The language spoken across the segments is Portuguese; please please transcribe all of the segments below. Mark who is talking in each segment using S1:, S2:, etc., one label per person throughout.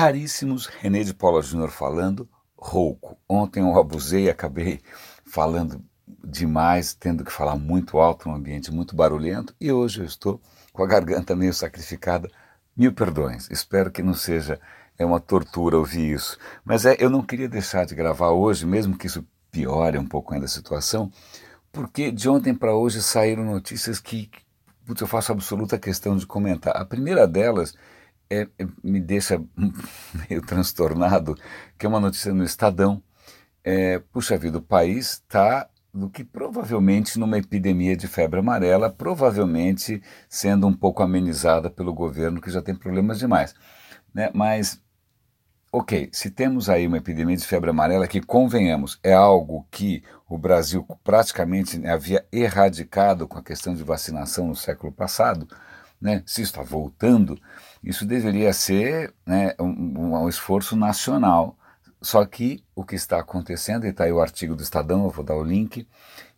S1: raríssimos, René de Paula Júnior falando, rouco. Ontem eu abusei, acabei falando demais, tendo que falar muito alto num ambiente muito barulhento, e hoje eu estou com a garganta meio sacrificada. Mil perdões, espero que não seja é uma tortura ouvir isso. Mas é, eu não queria deixar de gravar hoje, mesmo que isso piore um pouco ainda a situação, porque de ontem para hoje saíram notícias que putz, eu faço absoluta questão de comentar. A primeira delas é, é, me deixa meio transtornado, que é uma notícia no Estadão. É, puxa vida, o país está do que provavelmente numa epidemia de febre amarela, provavelmente sendo um pouco amenizada pelo governo que já tem problemas demais. Né? Mas, ok, se temos aí uma epidemia de febre amarela, que convenhamos, é algo que o Brasil praticamente havia erradicado com a questão de vacinação no século passado, né? se está voltando, isso deveria ser né, um, um esforço nacional. Só que o que está acontecendo, e está aí o artigo do Estadão, eu vou dar o link,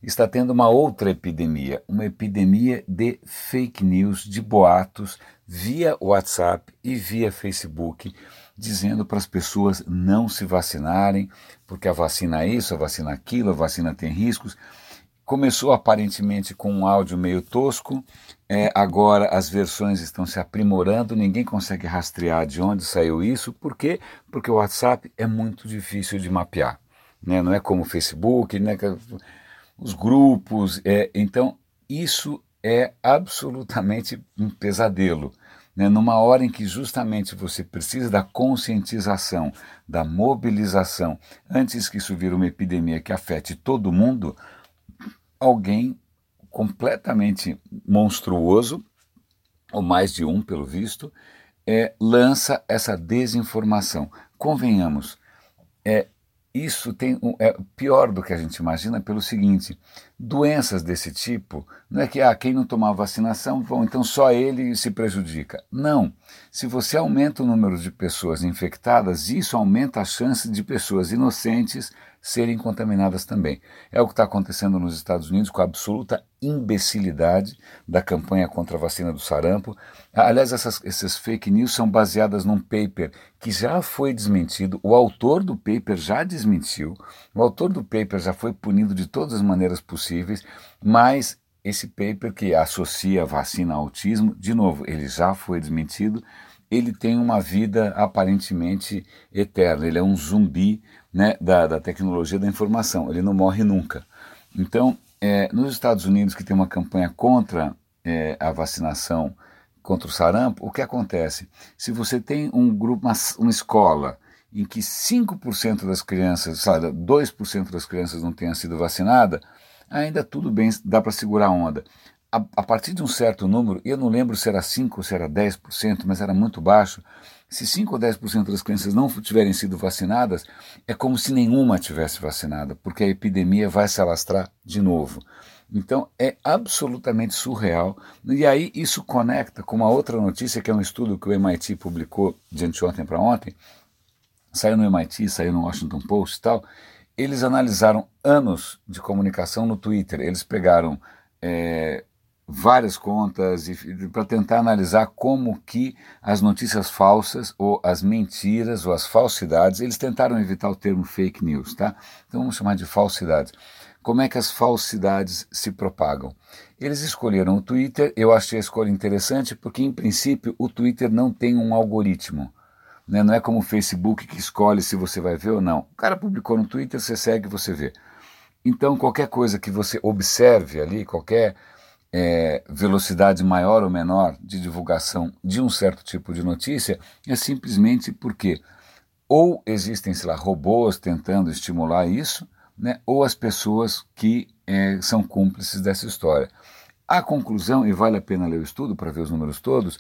S1: está tendo uma outra epidemia, uma epidemia de fake news, de boatos, via WhatsApp e via Facebook, dizendo para as pessoas não se vacinarem, porque a vacina é isso, a vacina é aquilo, a vacina tem riscos. Começou aparentemente com um áudio meio tosco, é, agora as versões estão se aprimorando, ninguém consegue rastrear de onde saiu isso, por quê? Porque o WhatsApp é muito difícil de mapear, né? não é como o Facebook, né? os grupos, é, então isso é absolutamente um pesadelo. Né? Numa hora em que justamente você precisa da conscientização, da mobilização, antes que isso vire uma epidemia que afete todo mundo, alguém completamente monstruoso, ou mais de um pelo visto, é, lança essa desinformação. Convenhamos, é, isso tem é pior do que a gente imagina pelo seguinte: doenças desse tipo, não é que ah, quem não tomar vacinação, bom, então só ele se prejudica. Não. Se você aumenta o número de pessoas infectadas, isso aumenta a chance de pessoas inocentes serem contaminadas também. É o que está acontecendo nos Estados Unidos com a absoluta imbecilidade da campanha contra a vacina do sarampo. Aliás, essas, essas fake news são baseadas num paper que já foi desmentido, o autor do paper já desmentiu, o autor do paper já foi punido de todas as maneiras possíveis, mas esse paper que associa a vacina ao autismo, de novo, ele já foi desmentido, ele tem uma vida aparentemente eterna, ele é um zumbi né, da, da tecnologia da informação, ele não morre nunca. Então, é, nos Estados Unidos, que tem uma campanha contra é, a vacinação contra o sarampo, o que acontece? Se você tem um grupo, uma, uma escola em que 5% das crianças, sabe, 2% das crianças não tenham sido vacinadas, ainda tudo bem, dá para segurar a onda. A, a, partir de um certo número, eu não lembro se era 5% ou se era 10%, mas era muito baixo, se 5 ou 10% das crianças não tiverem sido vacinadas, é como se nenhuma tivesse vacinada, porque a epidemia vai se alastrar de novo. Então é absolutamente surreal. E aí isso conecta com uma outra notícia, que é um estudo que o MIT publicou de anteontem para ontem, saiu no MIT, saiu no Washington Post e tal. Eles analisaram anos de comunicação no Twitter. Eles pegaram é, várias contas para tentar analisar como que as notícias falsas ou as mentiras ou as falsidades, eles tentaram evitar o termo fake news, tá? Então vamos chamar de falsidades. Como é que as falsidades se propagam? Eles escolheram o Twitter, eu achei a escolha interessante porque em princípio o Twitter não tem um algoritmo. Né? Não é como o Facebook que escolhe se você vai ver ou não. O cara publicou no Twitter, você segue, você vê. Então qualquer coisa que você observe ali, qualquer é, velocidade maior ou menor de divulgação de um certo tipo de notícia é simplesmente porque ou existem, sei lá, robôs tentando estimular isso, né, ou as pessoas que é, são cúmplices dessa história. A conclusão, e vale a pena ler o estudo para ver os números todos,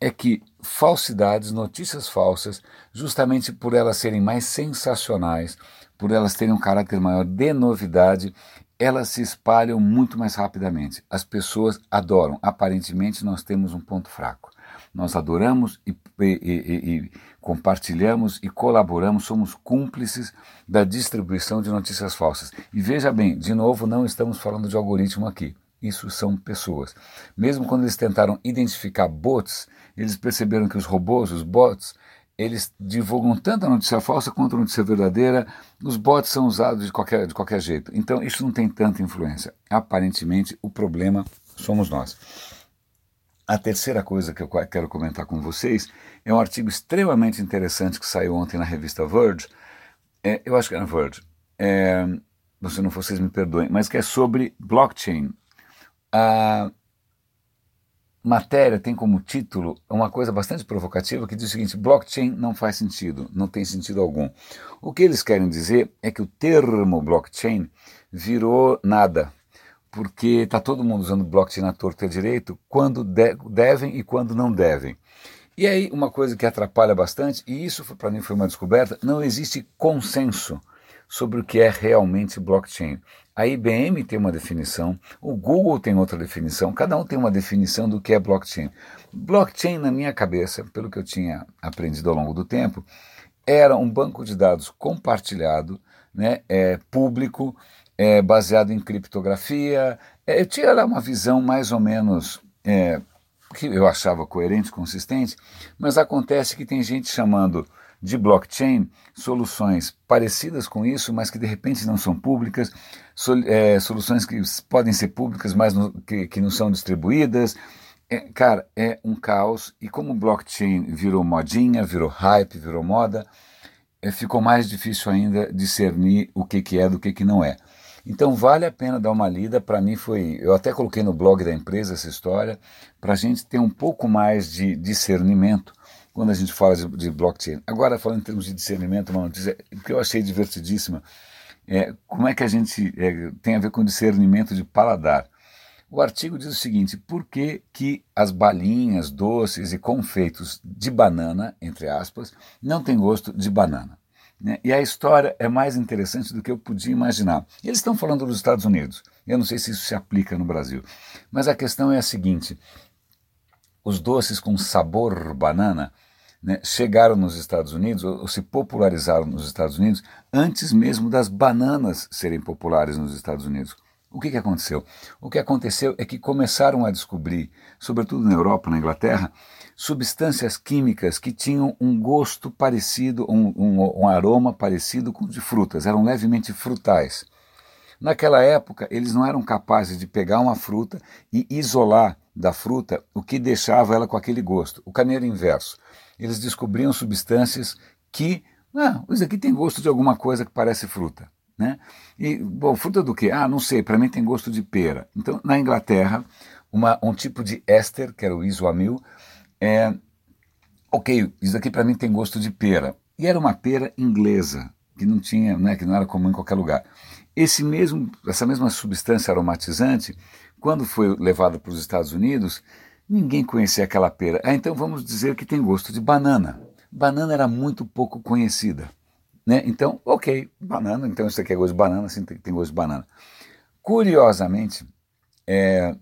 S1: é que falsidades, notícias falsas, justamente por elas serem mais sensacionais, por elas terem um caráter maior de novidade, elas se espalham muito mais rapidamente. As pessoas adoram. Aparentemente, nós temos um ponto fraco. Nós adoramos e, e, e, e, compartilhamos e colaboramos, somos cúmplices da distribuição de notícias falsas. E veja bem, de novo, não estamos falando de algoritmo aqui. Isso são pessoas. Mesmo quando eles tentaram identificar bots, eles perceberam que os robôs, os bots, eles divulgam tanto a notícia falsa quanto notícia verdadeira, os bots são usados de qualquer, de qualquer jeito. Então isso não tem tanta influência. Aparentemente o problema somos nós. A terceira coisa que eu quero comentar com vocês é um artigo extremamente interessante que saiu ontem na revista Verge. É, eu acho que é na Verge. É, se não vocês me perdoem, mas que é sobre blockchain. A matéria tem como título uma coisa bastante provocativa que diz o seguinte: blockchain não faz sentido, não tem sentido algum. O que eles querem dizer é que o termo blockchain virou nada, porque está todo mundo usando blockchain na torta direito quando de devem e quando não devem. E aí, uma coisa que atrapalha bastante, e isso para mim foi uma descoberta, não existe consenso sobre o que é realmente blockchain. A IBM tem uma definição, o Google tem outra definição, cada um tem uma definição do que é blockchain. Blockchain, na minha cabeça, pelo que eu tinha aprendido ao longo do tempo, era um banco de dados compartilhado, né, é, público, é, baseado em criptografia. É, eu tinha lá uma visão mais ou menos é, que eu achava coerente, consistente, mas acontece que tem gente chamando de blockchain, soluções parecidas com isso, mas que de repente não são públicas, sol, é, soluções que podem ser públicas, mas no, que, que não são distribuídas. É, cara, é um caos. E como blockchain virou modinha, virou hype, virou moda, é, ficou mais difícil ainda discernir o que, que é do que, que não é. Então vale a pena dar uma lida. Para mim foi, eu até coloquei no blog da empresa essa história para a gente ter um pouco mais de discernimento quando a gente fala de, de, blockchain. Agora, falando em termos de discernimento, uma notícia que eu achei divertidíssima, é como é que a gente é, tem a ver com discernimento de paladar. O artigo diz o seguinte: por que, que as balinhas, doces e confeitos de banana, entre aspas, não têm gosto de banana? Né? E a história é mais interessante do que eu podia imaginar. Eles estão falando dos Estados Unidos. Eu não sei se isso se aplica no Brasil. Mas a questão é a seguinte: os doces com sabor banana né, chegaram nos Estados Unidos, ou, ou, se popularizaram nos Estados Unidos, antes mesmo das bananas serem populares nos Estados Unidos. O que, que aconteceu? O que aconteceu é que começaram a descobrir, sobretudo na Europa, na Inglaterra, substâncias químicas que tinham um gosto parecido, um, um, um aroma parecido com o de frutas, eram levemente frutais. Naquela época, eles não eram capazes de pegar uma fruta e isolar da fruta o que deixava ela com aquele gosto. O era inverso. Eles descobriam substâncias que, ah, isso aqui tem gosto de alguma coisa que parece fruta. Né? E, bom, fruta do quê? Ah, não sei, para mim tem gosto de pera. Então, na Inglaterra, uma, um tipo de éster, que era o isoamil, é, ok, isso aqui para mim tem gosto de pera. E era uma pera inglesa, que não tinha, né, que não era comum em qualquer lugar. Esse mesmo, essa mesma substância aromatizante, quando foi levada para os Estados Unidos, ninguém conhecia aquela pera. Ah, então vamos dizer que tem gosto de banana. Banana era muito pouco conhecida. Né? Então, ok, banana, então isso aqui é gosto de banana, sim, tem, tem gosto de banana. Curiosamente, é,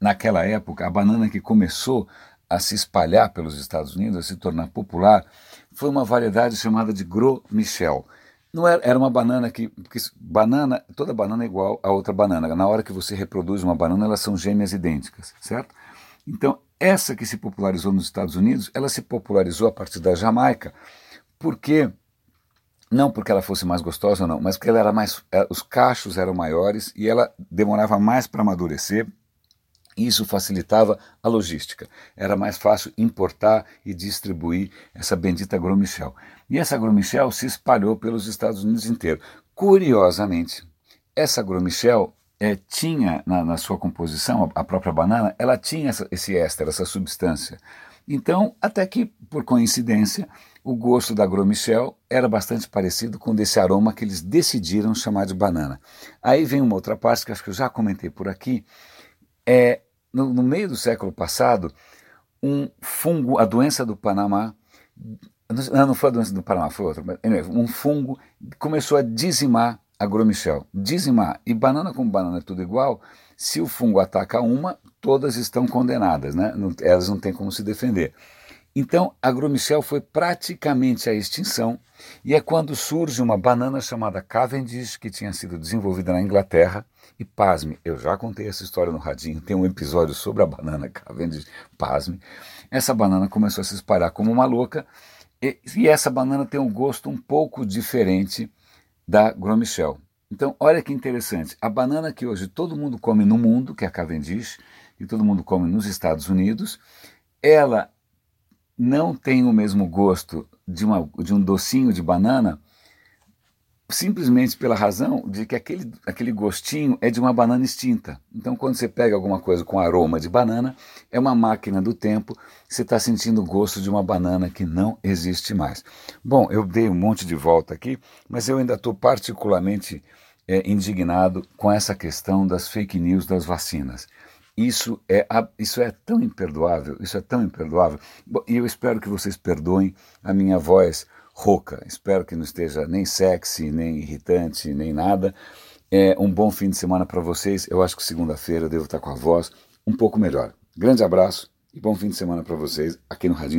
S1: naquela época, a banana que começou a se espalhar pelos Estados Unidos, a se tornar popular, foi uma variedade chamada de Gros Michel. Não era, era uma banana que, banana, toda banana é igual a outra banana. Na hora que você reproduz uma banana, elas são gêmeas idênticas, certo? Então, essa que se popularizou nos Estados Unidos, ela se popularizou a partir da Jamaica, porque não porque ela fosse mais gostosa não, mas porque ela era mais, eh, os cachos eram maiores e ela demorava mais para amadurecer. Isso facilitava a logística. Era mais fácil importar e distribuir essa bendita Gromichel. E essa Gromichel se espalhou pelos Estados Unidos inteiro. Curiosamente, essa Gromichel é, tinha na, na, sua composição, a, a, própria banana, ela tinha essa, esse éster, essa substância. Então, até que, por coincidência, o gosto da Gromichel era bastante parecido com desse aroma que eles decidiram chamar de banana. Aí vem uma outra parte que acho que eu já comentei por aqui. É, no, no meio do século passado, um fungo, a doença do Panamá, não, não foi a doença do Panamá, foi outra, mas, um fungo começou a dizimar agromichel. Dizimar. E banana com banana é tudo igual. Se o fungo ataca uma, todas estão condenadas, né? Não, elas não têm como se defender. Então, a agromichel foi praticamente à extinção, e é quando surge uma banana chamada Cavendish, que tinha sido desenvolvida na Inglaterra. E pasme, eu já contei essa história no Radinho, tem um episódio sobre a banana Cavendish, pasme. Essa banana começou a se espalhar como uma louca, E, e essa banana tem um gosto um pouco diferente da Gromichel. Então, olha que interessante. A banana que hoje todo mundo come no mundo, que é a Cavendish, e todo mundo come nos Estados Unidos, ela não tem o mesmo gosto de, uma, de um docinho de banana simplesmente pela razão de que aquele, aquele gostinho é de uma banana extinta. Então, quando você pega alguma coisa com aroma de banana, é uma máquina do tempo, você está sentindo o gosto de uma banana que não existe mais. Bom, eu dei um monte de volta aqui, mas eu ainda estou particularmente é, indignado com essa questão das fake news das vacinas. Isso é, isso é tão imperdoável, isso é tão imperdoável. E eu espero que vocês perdoem a minha voz rouca. Espero que não esteja nem sexy, nem irritante, nem nada. É um bom fim de semana para vocês. Eu acho que segunda-feira devo estar com a voz um pouco melhor. Grande abraço e bom fim de semana para vocês aqui no Radinho de